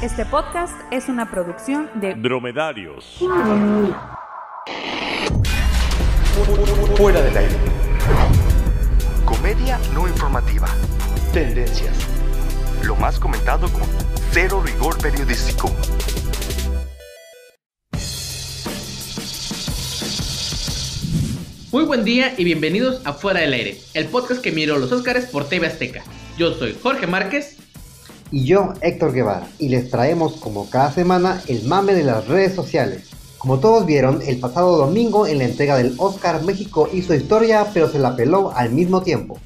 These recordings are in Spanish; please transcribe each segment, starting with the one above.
Este podcast es una producción de Dromedarios. Fuera del aire. Comedia no informativa. Tendencias. Lo más comentado con cero rigor periodístico. Muy buen día y bienvenidos a Fuera del Aire, el podcast que miró los Óscares por TV Azteca. Yo soy Jorge Márquez. Y yo, Héctor Guevara, y les traemos como cada semana el mame de las redes sociales. Como todos vieron, el pasado domingo en la entrega del Oscar México hizo historia, pero se la peló al mismo tiempo.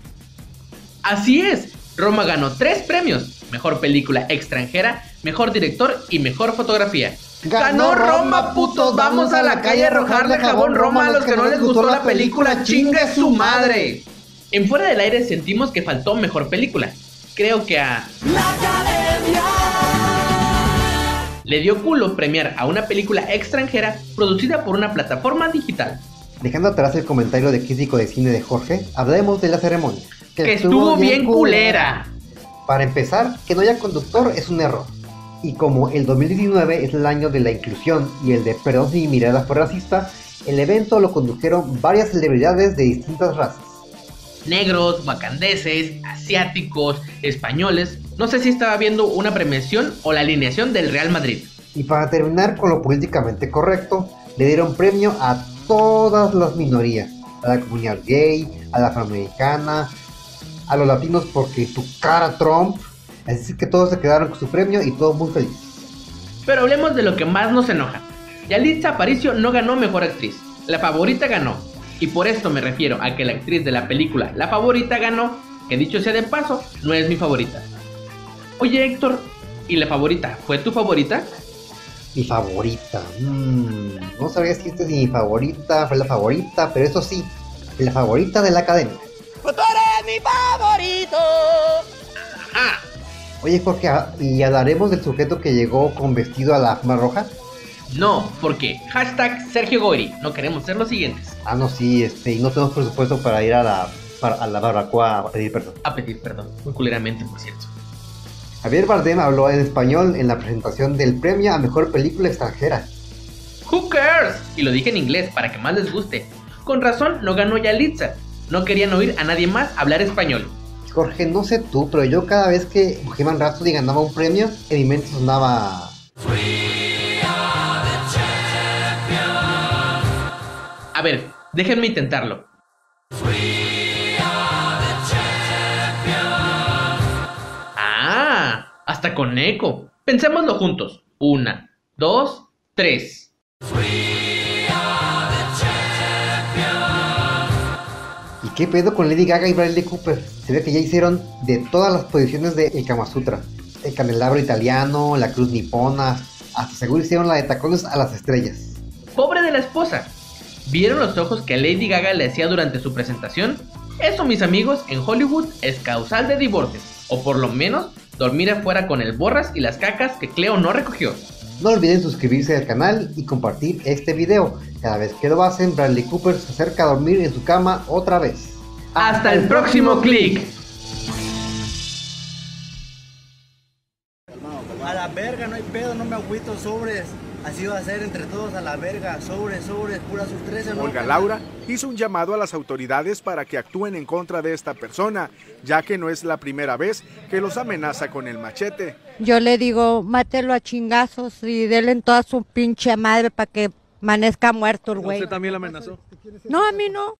Así es, Roma ganó tres premios, mejor película extranjera, mejor director y mejor fotografía. ¡Ganó Roma, putos! ¡Vamos a la calle a arrojarle jabón Roma a los que no les gustó la película! ¡Chingue su madre! En Fuera del Aire sentimos que faltó mejor película. Creo que a... Le dio culo premiar a una película extranjera producida por una plataforma digital. Dejando atrás el comentario de crítico de cine de Jorge, hablemos de la ceremonia. Que, estuvo, bien culera. Para empezar, que no haya conductor es un error. Y como el 2019 es el año de la inclusión y el de perdón si mi mirada fue racista, el evento lo condujeron varias celebridades de distintas razas. Negros, wakandeses, asiáticos, españoles. No sé si estaba viendo una premiación o la alineación del Real Madrid. Y para terminar con lo políticamente correcto, le dieron premio a todas las minorías. A la comunidad gay, a la afroamericana, a los latinos porque tu cara Trump. Así que todos se quedaron con su premio y todos muy felices. Pero hablemos de lo que más nos enoja. Yalitza Aparicio no ganó mejor actriz. La favorita ganó. Y por esto me refiero a que la actriz de la película La favorita ganó, que dicho sea de paso, no es mi favorita. Oye Héctor, ¿y la favorita fue tu favorita? Mi favorita. Mmm, no sabía si esta es mi favorita, fue la favorita, pero eso sí, la favorita de la academia. ¡Tú eres mi favorito! Ah, Oye Jorge, ¿y hablaremos del sujeto que llegó con vestido a la fama roja? No, porque hashtag Sergio Goyri, no queremos ser los siguientes. Ah, no, sí, este, y no tenemos presupuesto para ir a la, para- a la barbacoa a pedir perdón. A pedir perdón, muy culeramente por cierto. Javier Bardem habló en español en la presentación del premio a mejor película extranjera. Who cares? Y lo dije en inglés para que más les guste. Con razón no ganó Yalitza. No querían oír a nadie más hablar español. Jorge, no sé tú, pero yo cada vez que Bohemian Rhapsody ganaba un premio, en mi mente sonaba... A ver, déjenme intentarlo. Ah, hasta con eco. Pensémoslo juntos. Una, dos, tres. ¿Y qué pedo con Lady Gaga y Bradley Cooper? Se ve que ya hicieron de todas las posiciones de El Kama Sutra. El candelabro italiano, la cruz nipona, hasta seguro hicieron la de tacones a las estrellas. Pobre de la esposa. ¿Vieron los ojos que Lady Gaga le hacía durante su presentación? Eso, mis amigos, en Hollywood es causal de divorcio. O por lo menos, dormir afuera con el borras y las cacas que Cleo no recogió. No olviden suscribirse al canal y compartir este video. Cada vez que lo hacen, Bradley Cooper se acerca a dormir en su cama otra vez. Hasta el próximo clic. A la verga, no hay pedo, no me agüito, sobres. Así va a ser entre todos a la verga, sobres, sobres, pura sus 13, ¿no? Olga Laura hizo un llamado a las autoridades para que actúen en contra de esta persona, ya que no es la primera vez que los amenaza con el machete. Yo le digo, mátelo a chingazos y denle en toda su pinche madre para que amanezca muerto el güey. también la amenazó? No, a mí no.